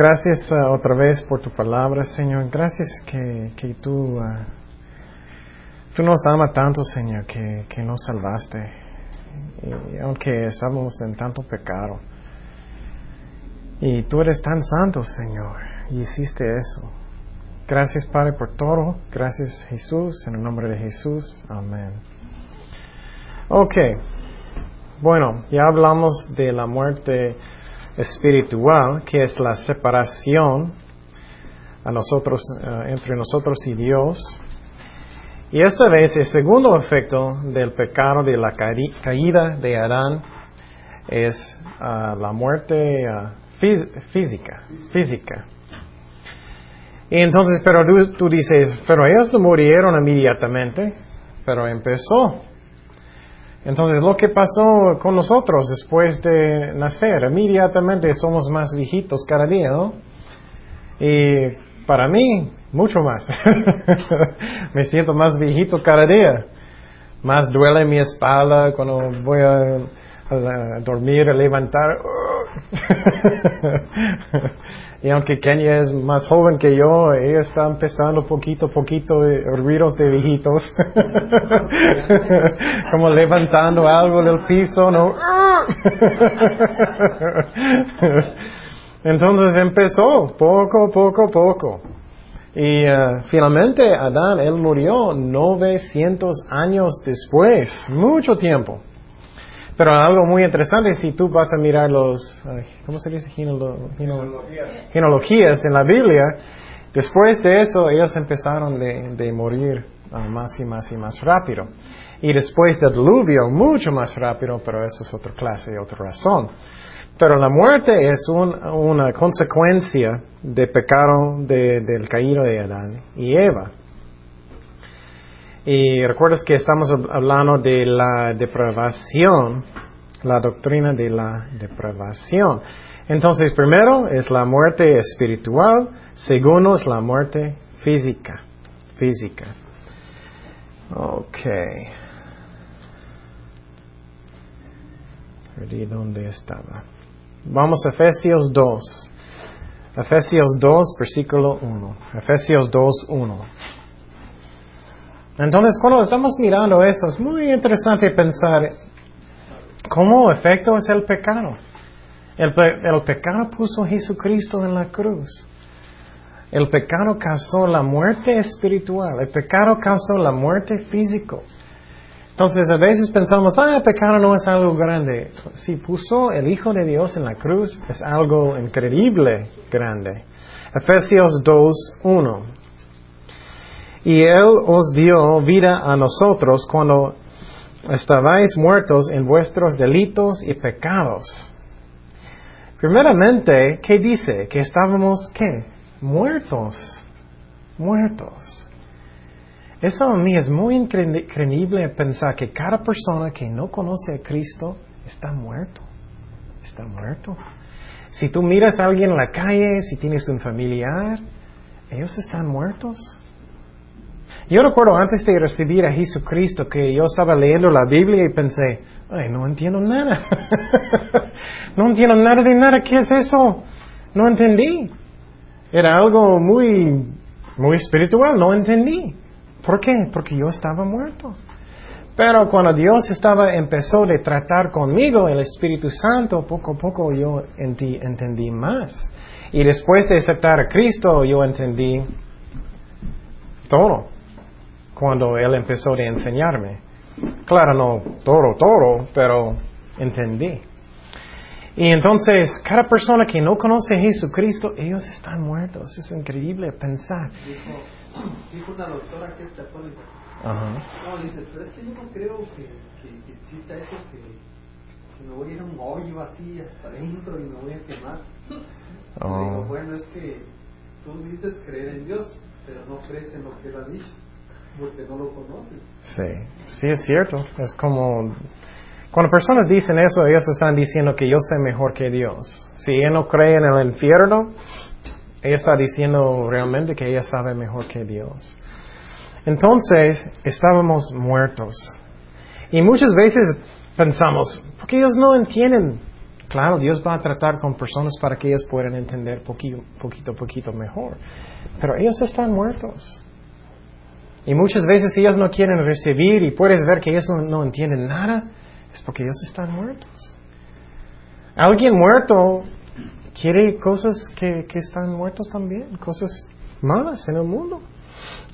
gracias uh, otra vez por tu palabra, Señor. Gracias que, que tú, uh, tú nos amas tanto, Señor, que, que nos salvaste. Y aunque estábamos en tanto pecado. Y tú eres tan santo, Señor, y hiciste eso. Gracias, Padre, por todo. Gracias, Jesús. En el nombre de Jesús. Amén. Ok. Bueno, ya hablamos de la muerte espiritual, que es la separación a nosotros, uh, entre nosotros y Dios. Y esta vez el segundo efecto del pecado de la caída de Adán es uh, la muerte uh, física, física. Y entonces, pero tú, tú, dices, pero ellos no murieron inmediatamente, pero empezó. Entonces, lo que pasó con nosotros después de nacer, inmediatamente somos más viejitos cada día, ¿no? Y para mí, mucho más. Me siento más viejito cada día. Más duele mi espalda cuando voy a, dormir, levantar. y aunque Kenia es más joven que yo, ella está empezando poquito a poquito ruidos de viejitos. Como levantando algo del piso, ¿no? Entonces empezó, poco, poco, poco. Y uh, finalmente Adán, él murió 900 años después, mucho tiempo. Pero algo muy interesante, si tú vas a mirar los, ¿cómo se dice? Genealogías en la Biblia, después de eso ellos empezaron de, de morir uh, más y más y más rápido. Y después del diluvio, mucho más rápido, pero eso es otra clase y otra razón. Pero la muerte es un, una consecuencia de pecado de, del caído de Adán y Eva. Y recuerdas que estamos hablando de la depravación, la doctrina de la depravación. Entonces, primero es la muerte espiritual, segundo es la muerte física. Física. Ok. Perdí dónde estaba. Vamos a Efesios 2. Efesios 2, versículo 1. Efesios 2, 1. Entonces, cuando estamos mirando eso, es muy interesante pensar cómo efecto es el pecado. El, el pecado puso a Jesucristo en la cruz. El pecado causó la muerte espiritual. El pecado causó la muerte física. Entonces a veces pensamos, ah, el pecado no es algo grande. Si puso el Hijo de Dios en la cruz, es algo increíble grande. Efesios 2, 1. Y Él os dio vida a nosotros cuando estabais muertos en vuestros delitos y pecados. Primeramente, ¿qué dice? Que estábamos, ¿qué? Muertos. Muertos. Eso a mí es muy increíble pensar que cada persona que no conoce a Cristo está muerto. Está muerto. Si tú miras a alguien en la calle, si tienes un familiar, ellos están muertos. Yo recuerdo antes de recibir a Jesucristo que yo estaba leyendo la Biblia y pensé, ay, no entiendo nada. no entiendo nada de nada. ¿Qué es eso? No entendí. Era algo muy, muy espiritual. No entendí. ¿Por qué? Porque yo estaba muerto. Pero cuando Dios estaba, empezó de tratar conmigo, el Espíritu Santo, poco a poco yo entendí más. Y después de aceptar a Cristo, yo entendí todo. Cuando Él empezó de enseñarme. Claro, no todo, todo, pero entendí. Y entonces, cada persona que no conoce a Jesucristo, ellos están muertos. Es increíble pensar. Dijo, una doctora que es católica. No, dice, pero es que yo no creo que, que, que exista eso, que, que, me voy a ir a un hoyo así hasta adentro y me voy a quemar. Oh. Digo, bueno, es que tú dices creer en Dios, pero no crees en lo que Él ha dicho, porque no lo conoces. Sí, sí es cierto. Es como cuando personas dicen eso, ellos están diciendo que yo sé mejor que Dios. Si ella no cree en el infierno, ella está diciendo realmente que ella sabe mejor que Dios. Entonces, estábamos muertos. Y muchas veces pensamos, porque ellos no entienden Claro, Dios va a tratar con personas para que ellos puedan entender poquito, poquito, poquito mejor. Pero ellos están muertos. Y muchas veces ellos no quieren recibir y puedes ver que ellos no, entienden nada, es porque ellos están muertos. Alguien muerto quiere cosas que, que están muertos también, cosas malas en el mundo.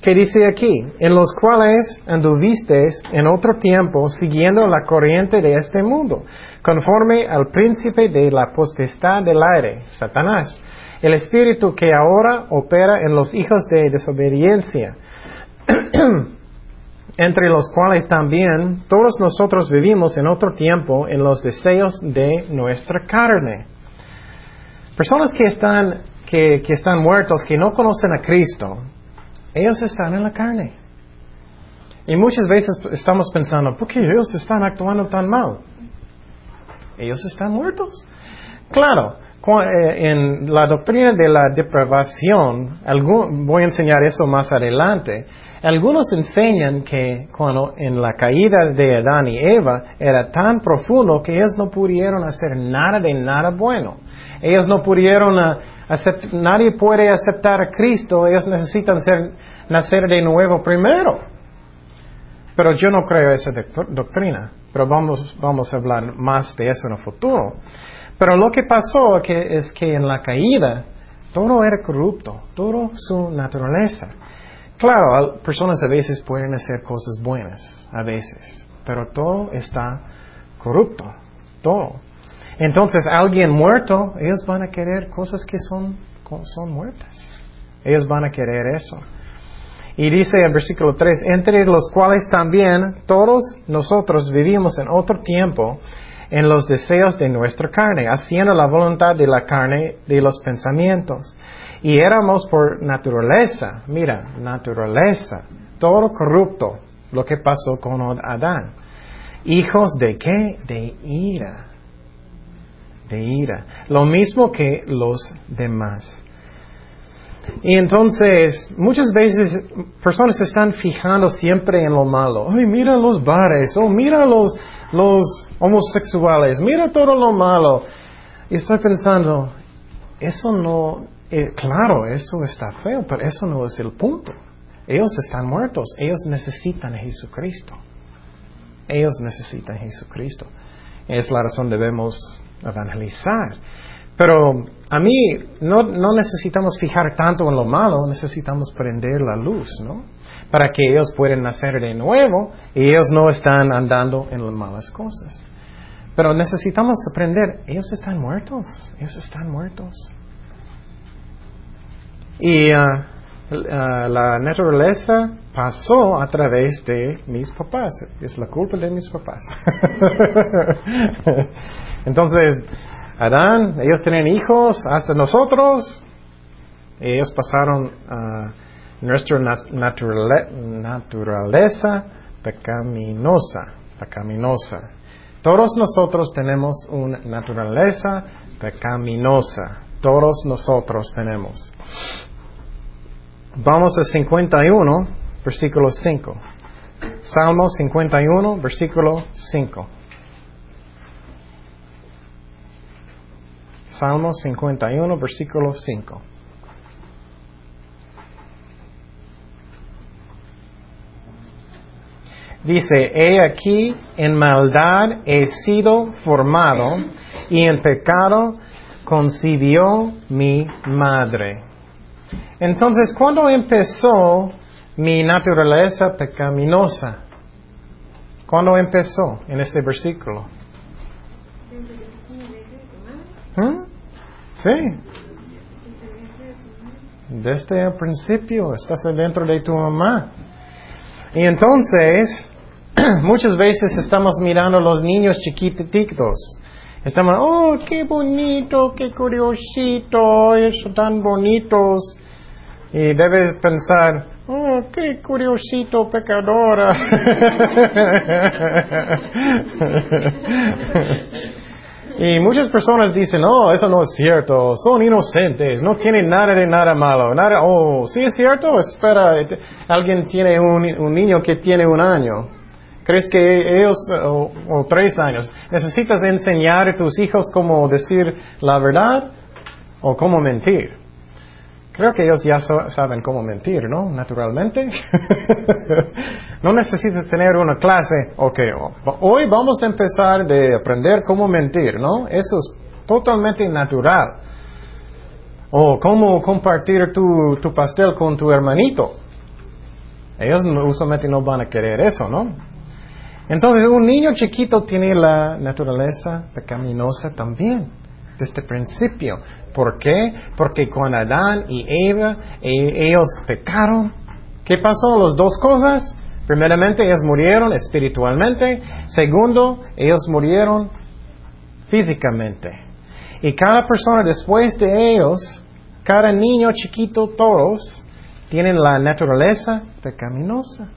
¿Qué dice aquí? En los cuales anduvisteis en otro tiempo siguiendo la corriente de este mundo, conforme al príncipe de la potestad del aire, Satanás, el espíritu que ahora opera en los hijos de desobediencia entre los cuales también todos nosotros vivimos en otro tiempo en los deseos de nuestra carne. Personas que están, que, están muertos, que no conocen a Cristo, ellos están en la carne. Y muchas veces estamos pensando, ¿por qué ellos están actuando tan mal? Ellos están muertos. Claro, eh, en la doctrina de la depravación, voy a enseñar eso más adelante, algunos enseñan que cuando en la caída de Adán y Eva era tan profundo que ellos no pudieron hacer nada de nada bueno. Ellos no pudieron aceptar, ah, nadie puede aceptar a Cristo, ellos necesitan ser, nacer de nuevo primero. Pero yo no creo esa doctrina, pero vamos, a hablar más de eso en el futuro. Pero lo que pasó es que en la caída todo era corrupto, todo su naturaleza. Claro, personas a veces pueden hacer cosas buenas, a veces, pero todo está corrupto, todo. Entonces, alguien muerto, ellos van a querer cosas que son, son muertas. Ellos van a querer eso. Y dice en versículo 3, entre los cuales también todos nosotros vivimos en otro tiempo en los deseos de nuestra carne, haciendo la voluntad de la carne de los pensamientos y éramos por naturaleza, mira, naturaleza, todo corrupto, lo que pasó con Adán. Hijos de qué? De ira. De ira. Lo mismo que los demás. Y entonces, muchas veces personas se están fijando siempre en lo malo. Ay, mira los bares, oh, mira los, los homosexuales, mira todo lo malo. Y estoy pensando, eso no, eh, claro, eso está feo, pero eso no es el punto. Ellos están muertos, ellos necesitan a Jesucristo. Ellos necesitan a Jesucristo. Es la razón debemos evangelizar. Pero a mí no, no necesitamos fijar tanto en lo malo, necesitamos prender la luz, ¿no? Para que ellos puedan nacer de nuevo y ellos no están andando en las malas cosas. Pero necesitamos aprender, ellos están muertos, ellos están muertos. Y ah, la naturaleza pasó a través de mis papás. Es la culpa de mis papás. Entonces, Adán, ellos tenían hijos hasta nosotros. Ellos pasaron a nuestra naturaleza pecaminosa, pecaminosa. Todos nosotros tenemos una naturaleza pecaminosa. Todos nosotros tenemos. Vamos a 51, versículo 5. Salmo 51, versículo 5. Salmo 51, versículo 5. Dice, he aquí, en maldad he sido formado y en pecado concibió mi madre. Entonces, ¿cuándo empezó mi naturaleza pecaminosa? ¿Cuándo empezó en este versículo? ¿Mm? Sí. Desde el principio estás dentro de tu mamá. Y entonces, muchas veces estamos mirando a los niños chiquititos. Estamos, oh, qué bonito, qué curiosito, son tan bonitos. Y debes pensar, oh, qué curiosito pecadora. y muchas personas dicen, oh, eso no es cierto, son inocentes, no tienen nada de nada malo. Nada, oh, sí es cierto, espera, alguien tiene un, un niño que tiene un año. ¿Crees que ellos, o, o tres años, necesitas enseñar a tus hijos cómo decir la verdad o cómo mentir? Creo que ellos ya saben cómo mentir, ¿no? Naturalmente. no necesitas tener una clase, ok, hoy vamos a empezar de aprender cómo mentir, ¿no? Eso es totalmente natural. O cómo compartir tu, pastel con tu hermanito. Ellos usualmente no van a querer eso, ¿no? Entonces un niño chiquito tiene la naturaleza pecaminosa también, desde el principio. ¿Por qué? Porque cuando Adán y Eva, e- ellos pecaron, ¿qué pasó? Las dos cosas. Primeramente, ellos murieron espiritualmente. Segundo, ellos murieron físicamente. Y cada persona después de ellos, cada niño chiquito, todos, tienen la naturaleza pecaminosa.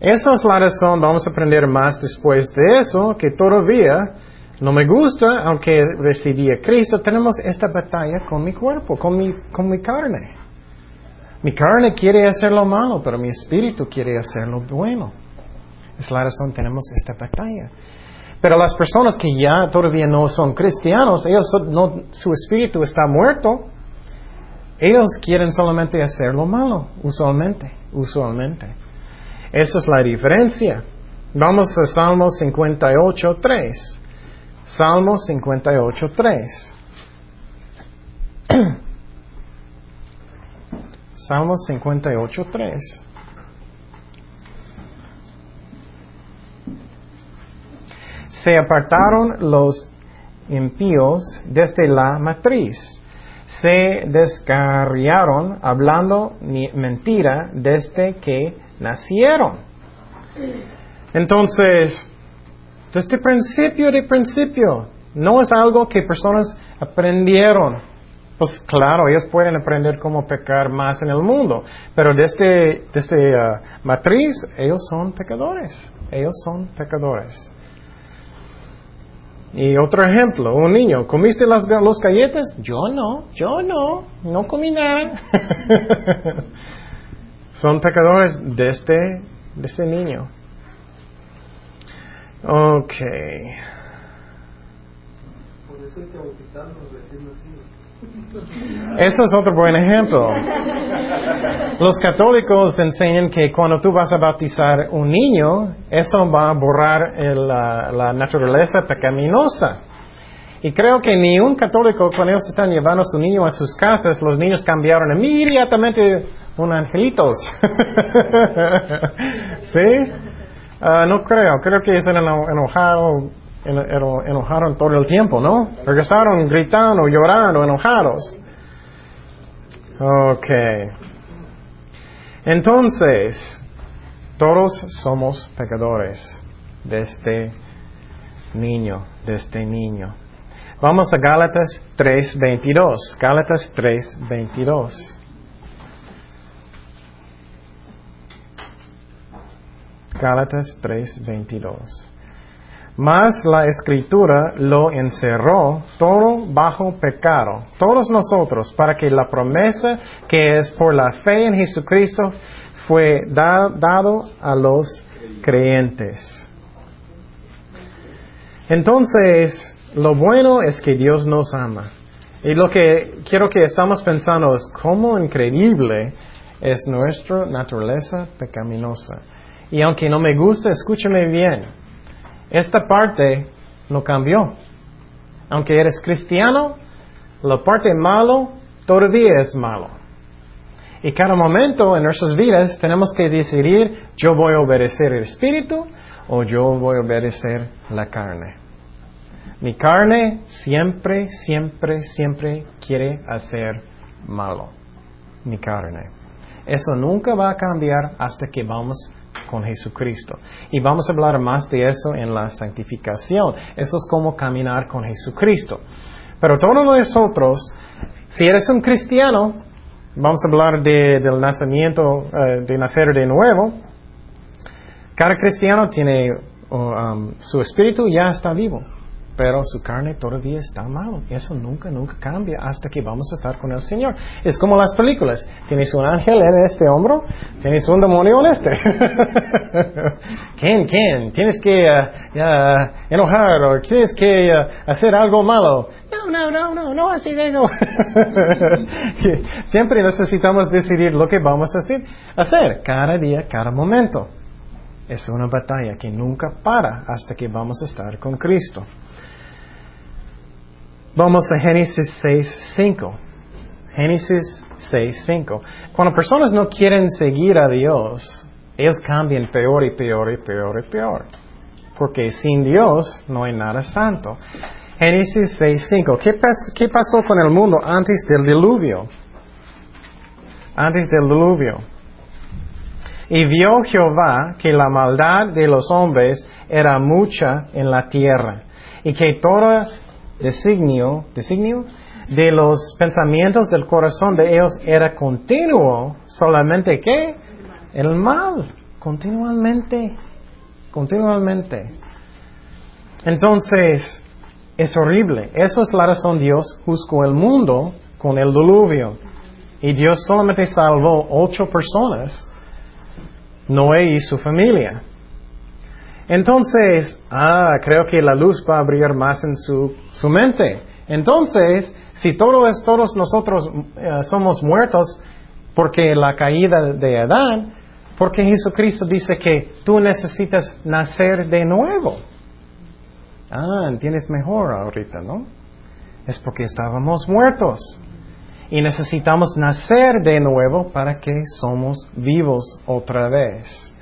Esa es la razón, vamos a aprender más después de eso, que todavía no me gusta, aunque recibí a Cristo, tenemos esta batalla con mi cuerpo, con mi, carne. Mi carne quiere hacer lo malo, pero mi espíritu quiere hacer lo bueno. Es la razón tenemos esta batalla. Pero las personas que ya todavía no son cristianos, ellos no, su espíritu está muerto. Ellos quieren solamente hacer lo malo, usualmente, usualmente. Esa es la diferencia. Vamos a Salmo 58.3. Salmo 58.3. Salmo 58.3. Se apartaron los impíos desde la matriz. Se descarriaron hablando mentira desde que nacieron. Entonces, desde principio de principio, no es algo que personas aprendieron. Pues claro, ellos pueden aprender cómo pecar más en el mundo, pero desde, desde ah, matriz, ellos son pecadores. Ellos son pecadores. Y otro ejemplo, un niño, ¿comiste las, los galletas? Yo no, yo no, no comí nada. son pecadores desde, desde niño. Ok. Eso es otro buen ejemplo. Los católicos enseñan que cuando tú vas a bautizar un niño, eso va a borrar el, la, la naturaleza pecaminosa. Y creo que ni un católico, cuando ellos están llevando a su niño a sus casas, los niños cambiaron inmediatamente un angelitos. ¿Sí? Ah, no creo, creo que ellos eran enojados, eno- eno- enojaron todo el tiempo, ¿no? Regresaron gritando, llorando, enojados. Ok. Entonces, todos somos pecadores desde niño, desde niño. Vamos a Gálatas 3:22. Gálatas 3:22. Gálatas 3:22. Mas la escritura lo encerró todo bajo pecado, todos nosotros, para que la promesa que es por la fe en Jesucristo fue da- dado a los creyentes. Entonces, lo bueno es que Dios nos ama. Y lo que quiero que estamos pensando es cómo increíble es nuestra naturaleza pecaminosa. Y aunque no me gusta, escúchame bien. Esta parte no cambió. Aunque eres cristiano, la parte malo todavía es malo. Y cada momento en nuestras vidas tenemos que decidir, yo voy a obedecer el Espíritu o yo voy a obedecer la carne. Mi carne siempre, siempre, siempre quiere hacer malo. Mi carne. Eso nunca va a cambiar hasta que vamos con Jesucristo. Y vamos a hablar más de eso en la santificación. Eso es como caminar con Jesucristo. Pero todos nosotros, si eres un cristiano, vamos a hablar de- del nacimiento, eh, de nacer de nuevo. Cada cristiano tiene, oh, um, su espíritu ya está vivo. Pero su carne todavía está mal. Eso nunca, nunca cambia hasta que vamos a estar con el Señor. Es como las películas. Tienes un ángel en este hombro, tienes un demonio en este. ¿Quién, quién? Tienes que uh, enojar o tienes que uh, hacer algo malo. No, no, no, no, no así eso. Siempre necesitamos decidir lo que vamos a hacer cada día, cada momento. Es una batalla que nunca para hasta que vamos a estar con Cristo. Vamos a Génesis 6.5. Génesis 6.5. Cuando personas no quieren seguir a Dios, ellos cambian peor y peor y peor y peor. Porque sin Dios no hay nada santo. Génesis 6.5. ¿Qué, ¿Qué pasó con el mundo antes del diluvio? Antes del diluvio. Y vio Jehová que la maldad de los hombres era mucha en la tierra, y que toda designio, designio de los pensamientos del corazón de ellos era continuo, solamente que el mal, continuamente, continuamente. Entonces, es horrible. Eso es la razón Dios juzgó el mundo con el diluvio. Y Dios solamente salvó ocho personas, Noé y su familia. Entonces, ah, creo que la luz va a brillar más en su, su mente. Entonces, si todos, todos nosotros eh, somos muertos porque la caída de Adán, porque Jesucristo dice que tú necesitas nacer de nuevo. Ah, entiendes mejor ahorita, ¿no? Es porque estábamos muertos y necesitamos nacer de nuevo para que somos vivos otra vez.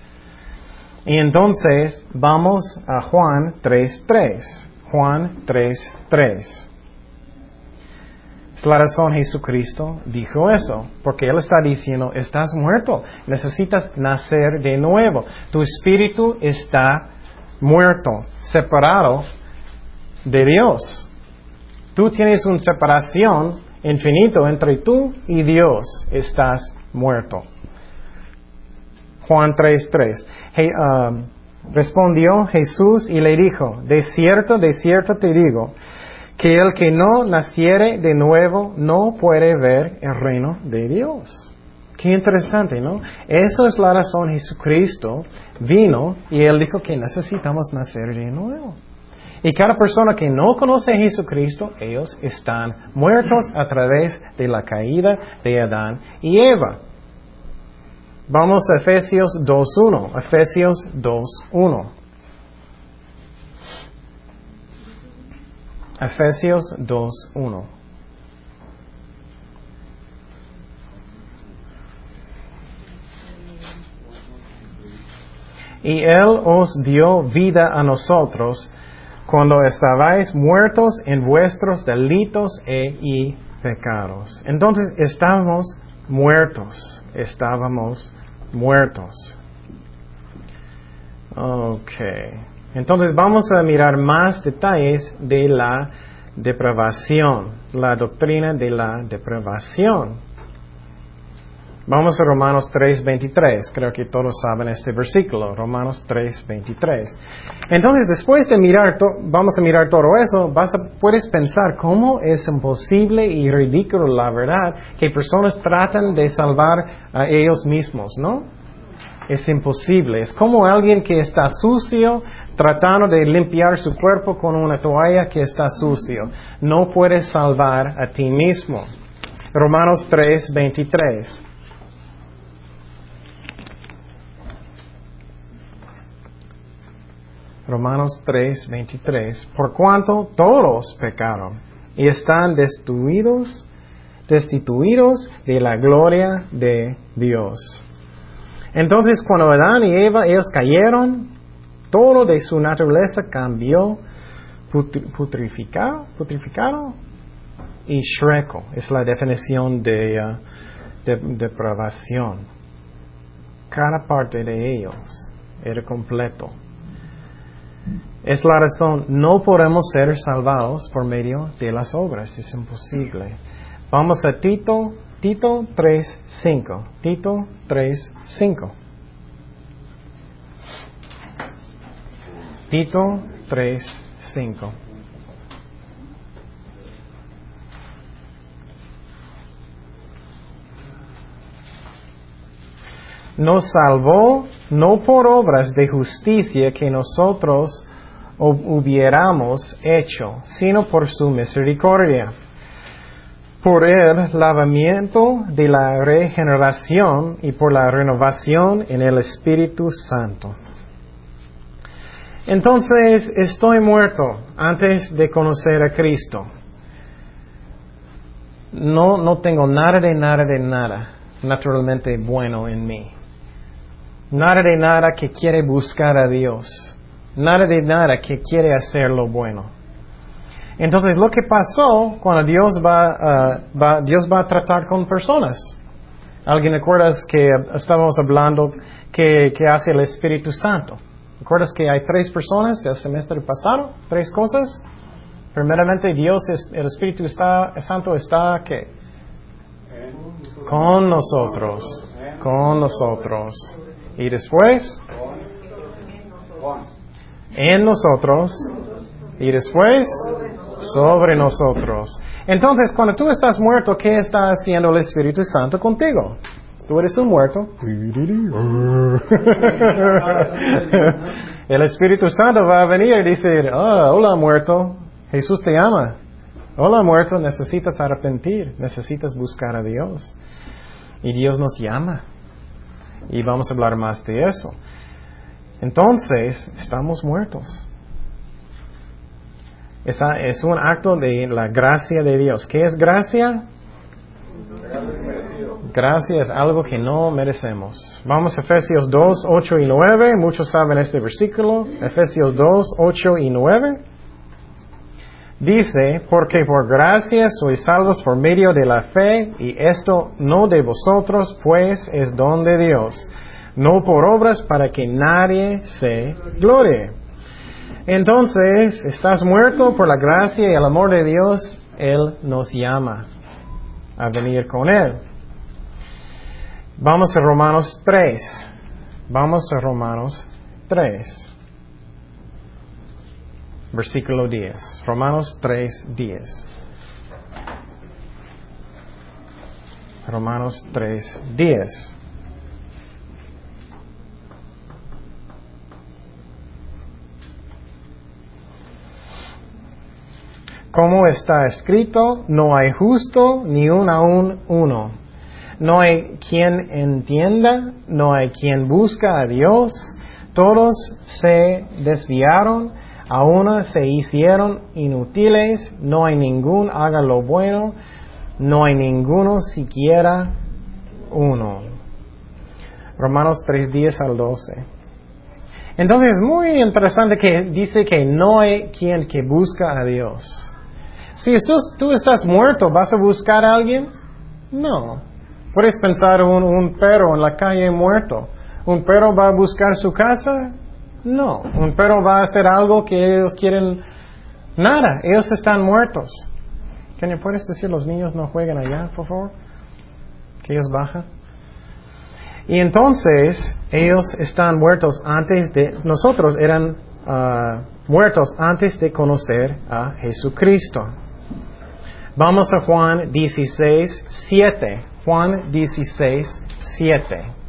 Y entonces vamos a Juan 3.3. Juan 3.3. Es la razón Jesucristo dijo eso, porque Él está diciendo, estás muerto, necesitas nacer de nuevo. Tu espíritu está muerto, separado de Dios. Tú tienes una separación infinito entre tú y Dios, estás muerto. Juan 3.3. Um, respondió Jesús y le dijo, de cierto, de cierto te digo, que el que no naciere de nuevo no puede ver el reino de Dios. Qué interesante, ¿no? Eso es la razón Jesucristo vino y él dijo que necesitamos nacer de nuevo. Y cada persona que no conoce a Jesucristo, ellos están muertos a través de la caída de Adán y Eva. Vamos a Efesios 2.1. Efesios 2.1. Efesios 2.1. Y Él os dio vida a nosotros cuando estabais muertos en vuestros delitos e y pecados. Entonces estábamos muertos, estábamos muertos. Ok. Entonces vamos a mirar más detalles de la depravación, la doctrina de la depravación. Vamos a Romanos 3:23. Creo que todos saben este versículo, Romanos 3:23. Entonces, después de mirar, vamos a mirar todo eso, vas a, puedes pensar cómo es imposible y ridículo la verdad que personas tratan de salvar a ellos mismos, ¿no? Es imposible. Es como alguien que está sucio tratando de limpiar su cuerpo con una toalla que está sucio. No puedes salvar a ti mismo. Romanos 3:23. Romanos 3, 23. Por cuanto todos pecaron y están destituidos, destituidos de la gloria de Dios. Entonces cuando Adán y Eva, ellos cayeron, todo de su naturaleza cambió, putrificado, putrificado y shreco. Es la definición de, uh, de depravación. Cada parte de ellos era completo. Es la razón, no podemos ser salvados por medio de las obras, es imposible. Vamos a Tito, Tito 3.5. Tito 3.5. Tito 3.5. nos salvó no por obras de justicia que nosotros hubiéramos hecho, sino por su misericordia. Por el lavamiento de la regeneración y por la renovación en el Espíritu Santo. Entonces estoy muerto antes de conocer a Cristo. No, no tengo nada de nada de nada naturalmente bueno en mí. Nada de nada que quiere buscar a Dios. Nada de nada que quiere hacer lo bueno. Entonces, lo que pasó cuando Dios va, uh, va, Dios va a tratar con personas. ¿Alguien recuerdas que estábamos hablando que, que hace el Espíritu Santo? ¿Recuerdas que hay tres personas el semestre pasado? ¿Tres cosas? Primeramente, Dios, el Espíritu está, Santo está, ¿qué? Con nosotros. Con nosotros. Y después, en nosotros. Y después, sobre nosotros. Entonces, cuando tú estás muerto, ¿qué está haciendo el Espíritu Santo contigo? Tú eres un muerto. El Espíritu Santo va a venir y decir, ah, hola muerto, Jesús te ama. Hola muerto, necesitas arrepentir, necesitas buscar a Dios. Y Dios nos llama. Y vamos a hablar más de eso. Entonces, estamos muertos. Esa es un acto de la gracia de Dios. ¿Qué es gracia? Gracia es algo que no merecemos. Vamos a Efesios 2, 8 y 9. Muchos saben este versículo. Efesios 2, 8 y 9. Dice, porque por gracia sois salvos por medio de la fe, y esto no de vosotros, pues es don de Dios, no por obras para que nadie se glorie. Entonces, estás muerto por la gracia y el amor de Dios, Él nos llama a venir con Él. Vamos a Romanos 3. Vamos a Romanos 3 versículo 10. Romanos 3, 10. Romanos 3, 10. Como está escrito, no hay justo ni un aún uno. No hay quien entienda, no hay quien busca a Dios. Todos se desviaron, a una se hicieron inútiles, no hay ningún haga lo bueno, no hay ninguno siquiera uno. Romanos 3, 10 al 12. Entonces es muy interesante que dice que no hay quien que busca a Dios. Si tú, estás muerto, ¿vas a buscar a alguien? No. Puedes pensar un, un perro en la calle muerto. ¿Un perro va a buscar su casa? No, un perro va a hacer algo que ellos quieren. Nada, ellos están muertos. ¿Qué puedes decir? Los niños no juegan allá, por favor. Que ellos bajan. Y entonces ellos están muertos antes de. Nosotros eran ah, muertos antes de conocer a Jesucristo. Vamos a Juan 16, 7. Juan 16, 7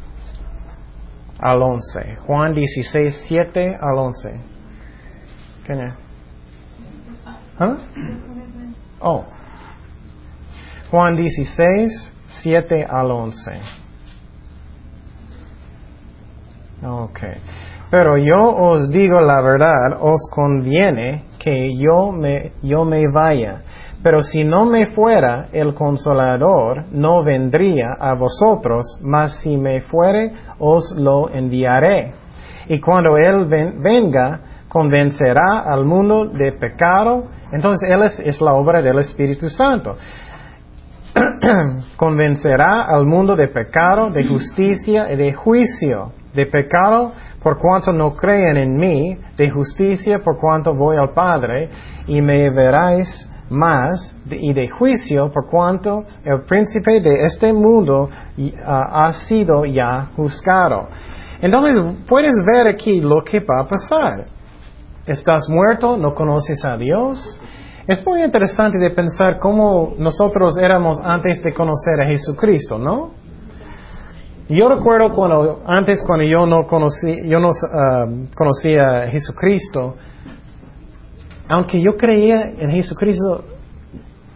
al 11. Juan 16, 7 al 11. ¿Qué ¿Ah? Oh. Juan 16, 7 al 11. Ok. Pero yo os digo la verdad, os conviene que yo me, yo me vaya pero si no me fuera, el consolador no vendría a vosotros, mas si me fuere, os lo enviaré. Y cuando Él venga, convencerá al mundo de pecado. Entonces Él es, la obra del Espíritu Santo. convencerá al mundo de pecado, de justicia y de juicio. De pecado por cuanto no creen en mí, de justicia por cuanto voy al Padre y me veráis más y de juicio por cuanto el príncipe de este mundo ah, ha sido ya juzgado. Entonces puedes ver aquí lo que va a pasar. Estás muerto, no conoces a Dios. Es muy interesante de pensar cómo nosotros éramos antes de conocer a Jesucristo, ¿no? Yo recuerdo cuando, antes cuando yo no conocí, yo no ah, conocía a Jesucristo, aunque yo creía en Jesucristo,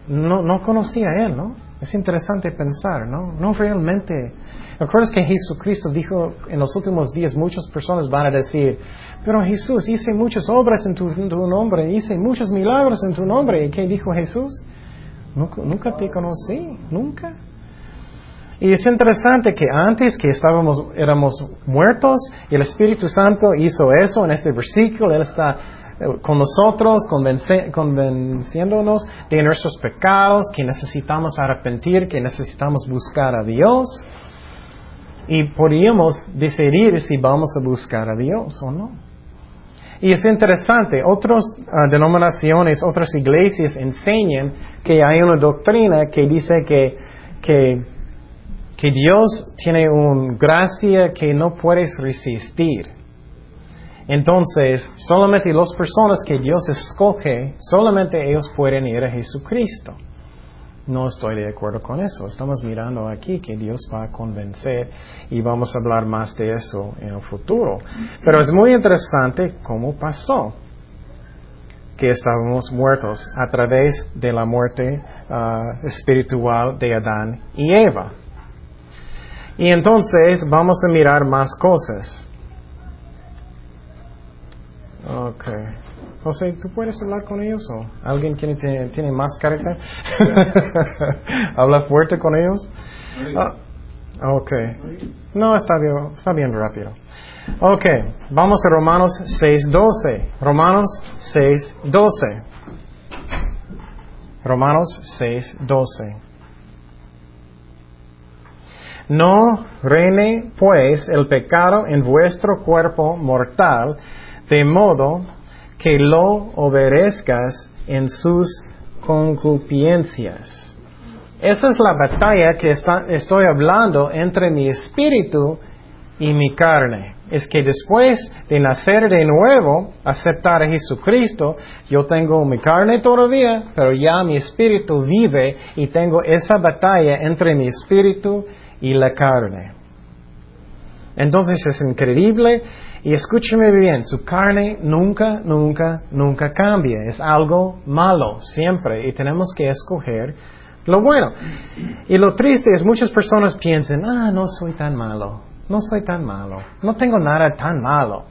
no, no conocía a Él, ¿no? Es interesante pensar, ¿no? No realmente. ¿Recuerdas que Jesucristo dijo en los últimos días muchas personas van a decir, pero Jesús, hice muchas obras en tu, en tu nombre, hice muchos milagros en tu nombre. ¿Y qué dijo Jesús? Nunca, nunca te conocí, nunca. Y es interesante que antes que estábamos, éramos muertos, y el Espíritu Santo hizo eso en este versículo, Él está con nosotros, convenciéndonos de nuestros pecados, que necesitamos arrepentir, que necesitamos buscar a Dios. Y podríamos decidir si vamos a buscar a Dios o no. Y es interesante, otras ah, denominaciones, otras iglesias enseñan que hay una doctrina que dice que, que, que Dios tiene una gracia que no puedes resistir. Entonces, solamente las personas que Dios escoge, solamente ellos pueden ir a Jesucristo. No estoy de acuerdo con eso. Estamos mirando aquí que Dios va a convencer y vamos a hablar más de eso en el futuro. Pero es muy interesante cómo pasó que estábamos muertos a través de la muerte ah, espiritual de Adán y Eva. Y entonces vamos a mirar más cosas. Okay. José, ¿tú puedes hablar con ellos o alguien que tiene, tiene más carácter? ¿Habla fuerte con ellos? Ah, ok. No, está bien, está bien rápido. Ok, vamos a Romanos 6.12. Romanos 6.12. Romanos 6.12. No reine pues el pecado en vuestro cuerpo mortal, de modo que lo obedezcas en sus concupiscencias. Esa es la batalla que estoy hablando entre mi espíritu y mi carne. Es que después de nacer de nuevo, aceptar a Jesucristo, yo tengo mi carne todavía, pero ya mi espíritu vive y tengo esa batalla entre mi espíritu y la carne. Entonces es increíble y escúcheme bien, su carne nunca, nunca, nunca cambia. Es algo malo, siempre. Y tenemos que escoger lo bueno. Y lo triste es muchas personas piensan, ah, no soy tan malo, no soy tan malo, no tengo nada tan malo.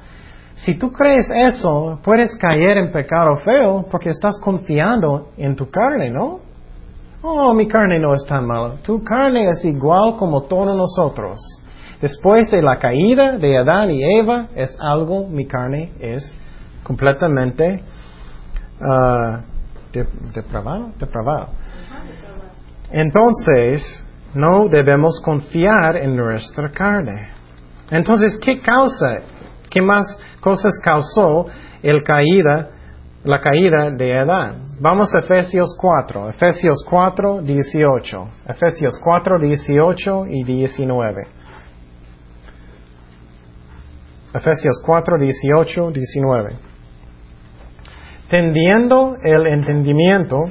Si tú crees eso, puedes caer en pecado feo porque estás confiando en tu carne, ¿no? Oh, mi carne no es tan malo. Tu carne es igual como todos nosotros. Después de la caída de Adán y Eva, es algo, mi carne es completamente uh, depravado. Entonces, no debemos confiar en nuestra carne. Entonces, ¿qué causa? ¿Qué más cosas causó el caída, la caída de Adán? Vamos a Efesios 4, Efesios 4, 18. Efesios 4, 18 y 19. Efesios 4, 18, 19. Tendiendo el entendimiento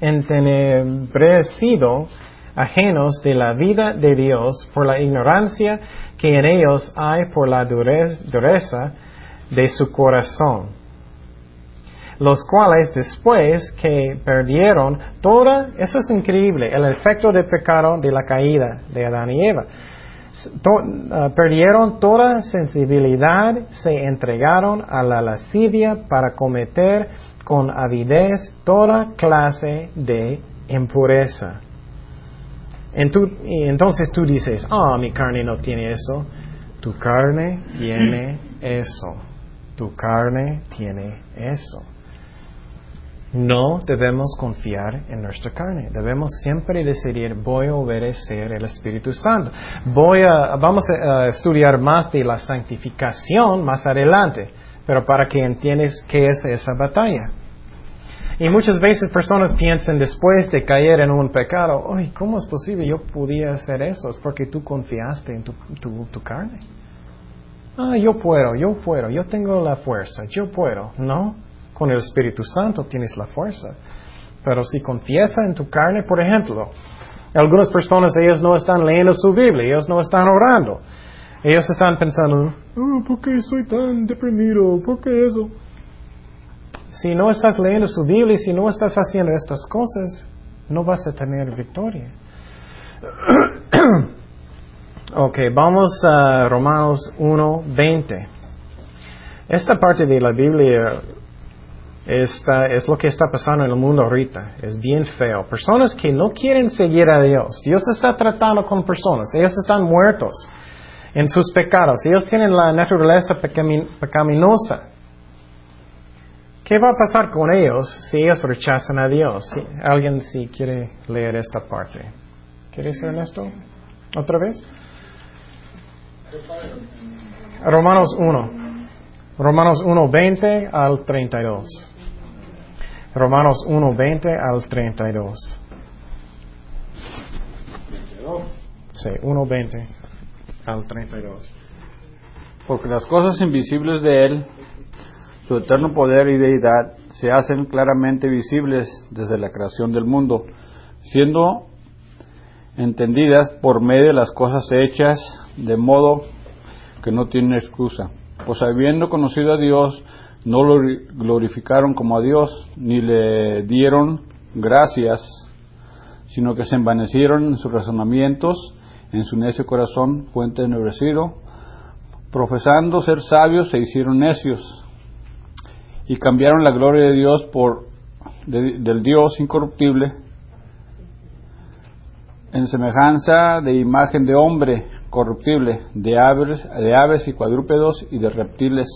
entenebrecido, ajenos de la vida de Dios por la ignorancia que en ellos hay por la dureza de su corazón, los cuales después que perdieron toda, eso es increíble, el efecto de pecado de la caída de Adán y Eva, Ah, perdieron toda sensibilidad, se entregaron a la lascivia para cometer con avidez toda clase de impureza. y entonces tú dices, ah, mi carne no tiene eso. Tu carne tiene eso. Tu carne tiene eso. No debemos confiar en nuestra carne. Debemos siempre decidir, voy a obedecer el Espíritu Santo. Voy a, vamos a estudiar más de la santificación más adelante, pero para que entiendas qué es esa batalla. Y muchas veces personas piensan después de caer en un pecado, ay, ¿cómo es posible yo podía hacer eso? Es porque tú confiaste en tu, tu, tu carne. Ah, yo puedo, yo puedo, yo tengo la fuerza, yo puedo. No, con el Espíritu Santo tienes la fuerza. Pero si confiesa en tu carne, por ejemplo, Algunas personas, ellos no están leyendo su Biblia, ellos no están orando. Ellos están pensando, oh, ¿por qué soy tan deprimido? ¿Por qué eso? Si no estás leyendo su Biblia, si no estás haciendo estas cosas, no vas a tener victoria. ok, vamos a Romanos 1, 20. Esta parte de la Biblia esta, es lo que está pasando en el mundo ahorita. Es bien feo. Personas que no quieren seguir a Dios. Dios está tratando con personas. Ellos están muertos en sus pecados. Ellos tienen la naturaleza pecaminosa. ¿Qué va a pasar con ellos si ellos rechazan a Dios? ¿Alguien si quiere leer esta parte? ¿Quieres leer esto? ¿Otra vez? Romanos 1. Romanos 1, 20 al 32. Romanos 1, 20 al 32. Sí, 1, 20 al 32. Porque las cosas invisibles de Él su eterno poder y deidad se hacen claramente visibles desde la creación del mundo, siendo entendidas por medio de las cosas hechas, de modo que no tienen excusa. Pues habiendo conocido a Dios, no lo glorificaron como a Dios, ni le dieron gracias, sino que se envanecieron en sus razonamientos, en su necio corazón, fuente ennegrecido, profesando ser sabios, se hicieron necios. Y cambiaron la gloria de Dios por del Dios incorruptible en semejanza de imagen de hombre corruptible, de aves, de aves y cuadrúpedos y de reptiles,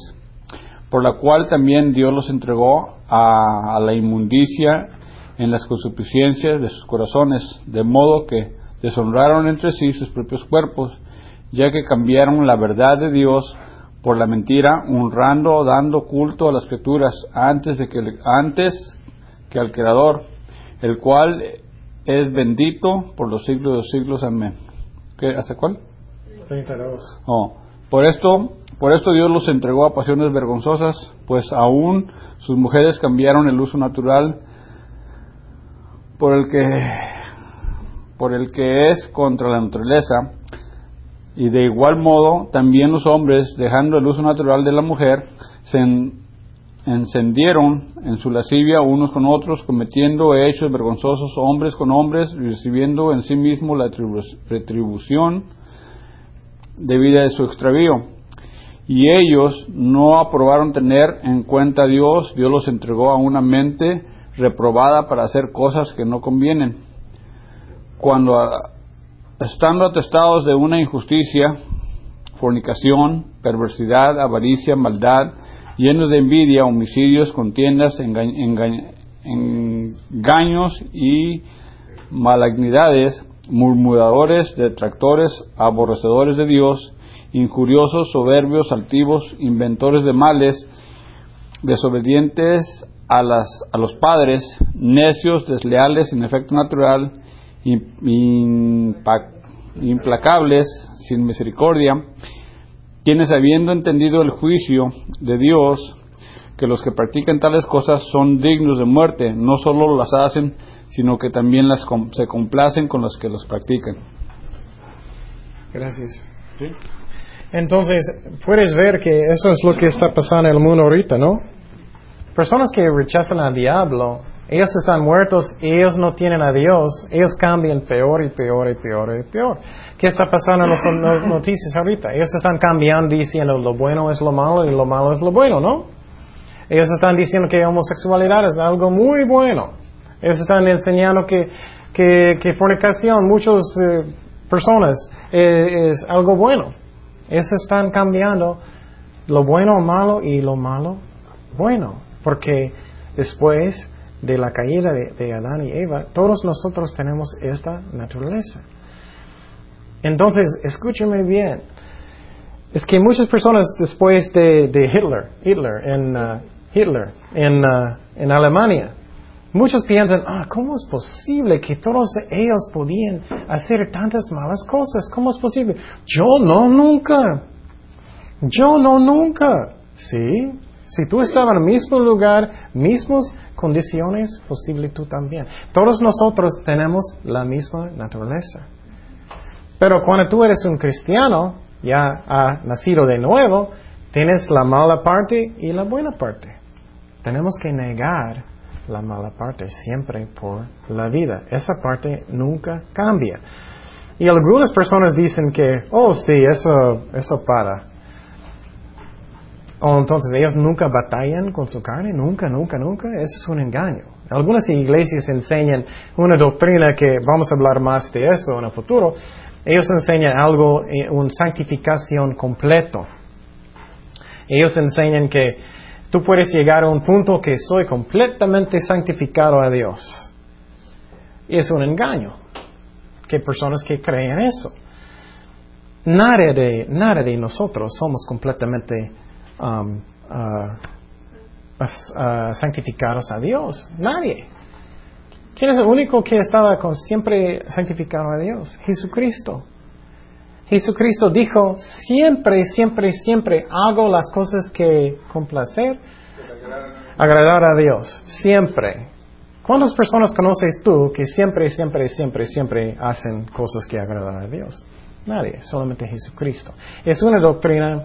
por la cual también Dios los entregó a, a la inmundicia en las consuficiencias de sus corazones, de modo que deshonraron entre sí sus propios cuerpos, ya que cambiaron la verdad de Dios por la mentira, honrando o dando culto a las criaturas antes, de que, antes que al Creador, el cual es bendito por los siglos de los siglos. Amén. ¿Qué, ¿Hasta cuál? 32. Oh, por esto, por esto Dios los entregó a pasiones vergonzosas, pues aún sus mujeres cambiaron el uso natural por el que por el que es contra la naturaleza y de igual modo, también los hombres, dejando el uso natural de la mujer, se encendieron en su lascivia unos con otros, cometiendo hechos vergonzosos hombres con hombres, recibiendo en sí mismo la retribución debida de su extravío. Y ellos no aprobaron tener en cuenta a Dios, Dios los entregó a una mente reprobada para hacer cosas que no convienen. Cuando estando atestados de una injusticia, fornicación, perversidad, avaricia, maldad, llenos de envidia, homicidios, contiendas, engaños y malignidades, murmuradores, detractores, aborrecedores de Dios, injuriosos, soberbios, altivos, inventores de males, desobedientes a, las, a los padres, necios, desleales, sin efecto natural, implacables, sin misericordia, quienes habiendo entendido el juicio de Dios, que los que practican tales cosas son dignos de muerte, no solo las hacen, sino que también las se complacen con los que los practican. Gracias. Entonces, puedes ver que eso es lo que está pasando en el mundo ahorita, ¿no? Personas que rechazan al diablo ellos están muertos, ellos no tienen a Dios, ellos cambian peor y peor y peor y peor. ¿Qué está pasando en las noticias ahorita? Ellos están cambiando diciendo lo bueno es lo malo y lo malo es lo bueno, ¿no? Ellos están diciendo que homosexualidad es algo muy bueno. Ellos están enseñando que, que, fornicación, muchas eh, personas, eh, es algo bueno. Ellos están cambiando lo bueno malo y lo malo bueno. Porque después de la caída de, Adán y Eva, todos nosotros tenemos esta naturaleza. Entonces, escúcheme bien. Es que muchas personas después de, Hitler, Hitler en, uh, Hitler en, uh, en Alemania, muchos piensan, ah, ¿cómo es posible que todos ellos podían hacer tantas malas cosas? ¿Cómo es posible? Yo no, nunca. Yo no, nunca. Sí, si tú estabas en el mismo lugar, mismos condiciones, posible tú también. Todos nosotros tenemos la misma naturaleza. Pero cuando tú eres un cristiano, ya ha nacido de nuevo, tienes la mala parte y la buena parte. Tenemos que negar la mala parte siempre por la vida. Esa parte nunca cambia. Y algunas personas dicen que, oh sí, eso, eso para. O entonces ellos nunca batallan con su carne, nunca, nunca, nunca. Eso es un engaño. Algunas iglesias enseñan una doctrina que vamos a hablar más de eso en el futuro. Ellos enseñan algo, eh, una santificación completo. Ellos enseñan que tú puedes llegar a un punto que soy completamente santificado a Dios. Y es un engaño. Que personas que creen eso. Nada de, nada de nosotros somos completamente um, uh, uh, santificados a Dios. Nadie. ¿Quién es el único que estaba con, siempre santificado a Dios? Jesucristo. Jesucristo dijo, siempre, siempre, siempre hago las cosas que con placer agradar a Dios. Siempre. ¿Cuántas personas conoces tú que siempre, siempre, siempre, siempre hacen cosas que agradan a Dios? Nadie, solamente Jesucristo. Es una doctrina,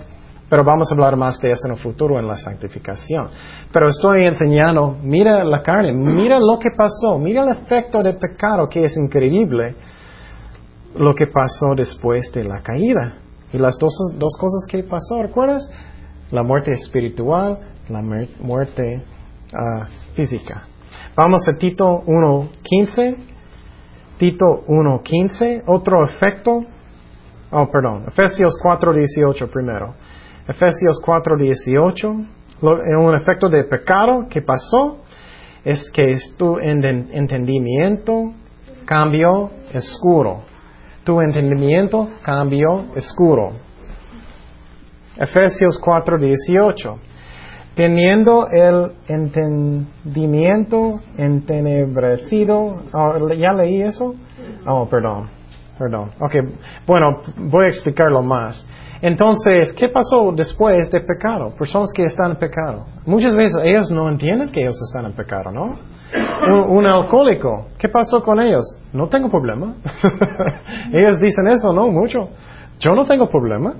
pero vamos a hablar más de eso en el futuro en la santificación. Pero estoy enseñando, mira la carne, mira lo que pasó, mira el efecto del pecado que es increíble lo que pasó después de la caída. Y las dos, dos cosas que pasó, ¿recuerdas? La muerte espiritual, la muerte uh, física. Vamos a Tito 1.15. Tito 1.15. Otro efecto. Oh, perdón. Efesios 4.18 primero. Efesios 4.18. Un efecto de pecado que pasó es que tu entendimiento cambió oscuro tu entendimiento cambió oscuro. Efesios 4:18. Teniendo el entendimiento entenebrecido. Oh, ¿Ya leí eso? Oh, perdón. Perdón. Ok, bueno, voy a explicarlo más. Entonces, ¿qué pasó después de pecado? Personas que están en pecado. Muchas veces ellos no entienden que ellos están en pecado, ¿no? Un, alcohólico, ¿qué pasó con ellos? No tengo problema. ellos dicen eso, no, mucho. Yo no tengo problema.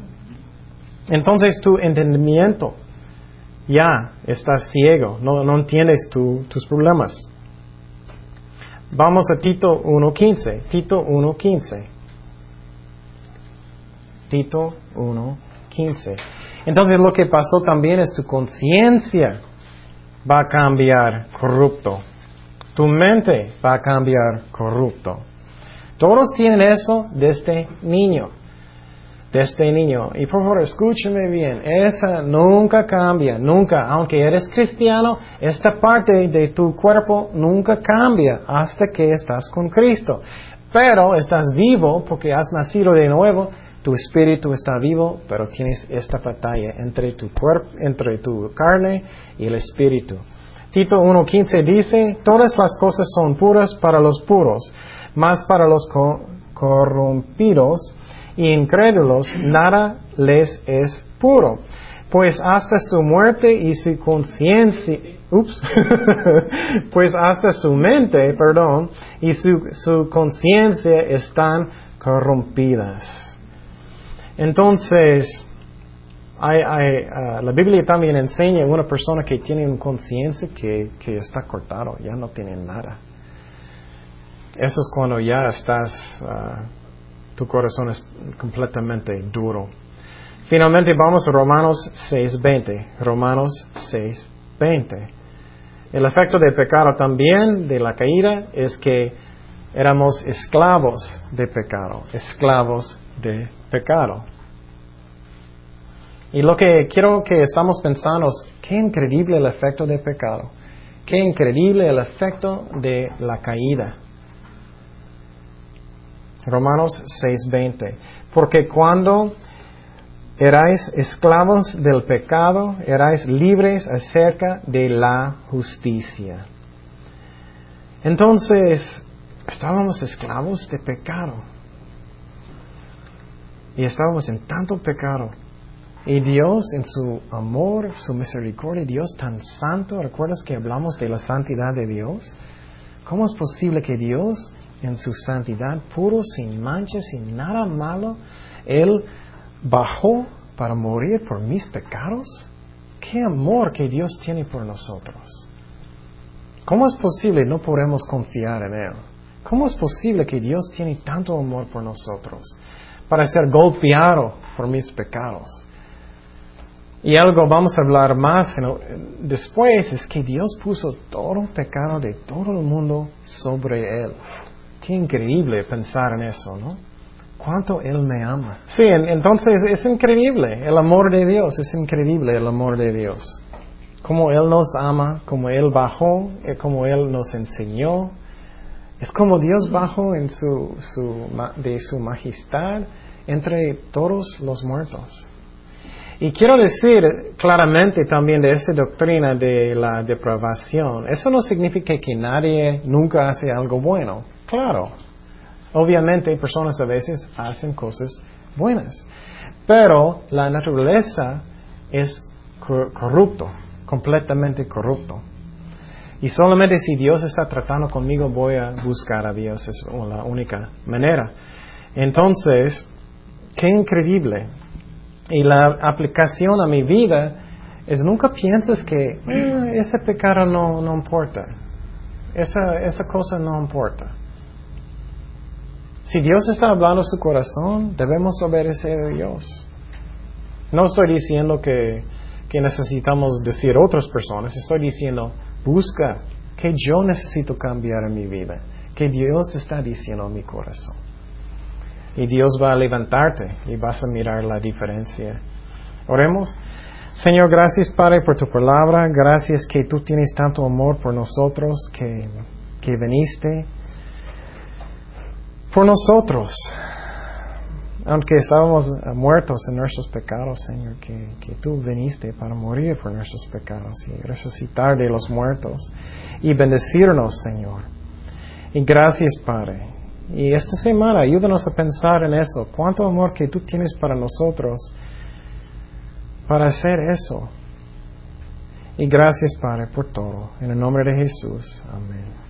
Entonces tu entendimiento ya está ciego, no, no entiendes tus problemas. Vamos a Tito 1.15. Tito 1.15. Tito 1.15. Entonces lo que pasó también es tu conciencia va a cambiar corrupto. Tu mente va a cambiar corrupto. Todos tienen eso desde niño. Desde niño. Y por favor, escúcheme bien. Esa nunca cambia. Nunca. Aunque eres cristiano, esta parte de tu cuerpo nunca cambia hasta que estás con Cristo. Pero estás vivo porque has nacido de nuevo tu espíritu está vivo, pero tienes esta batalla entre tu cuerpo, entre tu carne y el espíritu. Tito 1.15 dice, todas las cosas son puras para los puros, más para los corrompidos y incrédulos nada les es puro, pues hasta su muerte y su conciencia, ups, pues hasta su mente, perdón, y su, su conciencia están corrompidas. Entonces, ah, la Biblia también enseña a una persona que tiene una conciencia que, está cortado, ya no tiene nada. Eso es cuando ya estás, ah, tu corazón es completamente duro. Finalmente vamos a Romanos 6.20. Romanos 6.20. El efecto del pecado también, de la caída, es que éramos esclavos de pecado, esclavos de pecado. Y lo que quiero que estamos pensando es, qué increíble el efecto del pecado, qué increíble el efecto de la caída. Romanos 6:20. Porque cuando erais esclavos del pecado, erais libres acerca de la justicia. Entonces, estábamos esclavos de pecado. Y estábamos en tanto pecado. Y Dios en su amor, su misericordia, Dios tan santo, ¿recuerdas que hablamos de la santidad de Dios? ¿Cómo es posible que Dios en su santidad, puro, sin manchas, sin nada malo, Él bajó para morir por mis pecados? ¿Qué amor que Dios tiene por nosotros? ¿Cómo es posible no podemos confiar en Él? ¿Cómo es posible que Dios tiene tanto amor por nosotros para ser golpeado por mis pecados? Y algo vamos a hablar más después es que Dios puso todo el pecado de todo el mundo sobre Él. Qué increíble pensar en eso, ¿no? Cuánto Él me ama. Sí, entonces es increíble. El amor de Dios es increíble, el amor de Dios. Como Él nos ama, como Él bajó, eh, como Él nos enseñó. Es como Dios bajó en su, su, de su majestad entre todos los muertos. Y quiero decir claramente también de esa doctrina de la depravación, eso no significa que nadie nunca hace algo bueno. Claro, obviamente personas a veces hacen cosas buenas, pero la naturaleza es corrupto, completamente corrupto. Y solamente si Dios está tratando conmigo voy a buscar a Dios, es la única manera. Entonces, qué increíble y la aplicación a mi vida es nunca piensas que ah, ese pecado no, no importa. Esa, esa cosa no importa. Si Dios está hablando su corazón, debemos obedecer a Dios. No estoy diciendo que, que necesitamos decir a otras personas, estoy diciendo, busca que yo necesito cambiar en mi vida, que Dios está diciendo a mi corazón. Y Dios va a levantarte y vas a mirar la diferencia. Oremos. Señor, gracias Padre por tu palabra. Gracias que tú tienes tanto amor por nosotros, que, que viniste por nosotros. Aunque estábamos muertos en nuestros pecados, Señor, que, que tú viniste para morir por nuestros pecados y resucitar de los muertos y bendecirnos, Señor. Y gracias, Padre. Y esta semana ayúdanos a pensar en eso. Cuánto amor que tú tienes para nosotros para hacer eso. Y gracias, Padre, por todo. En el nombre de Jesús. Amén.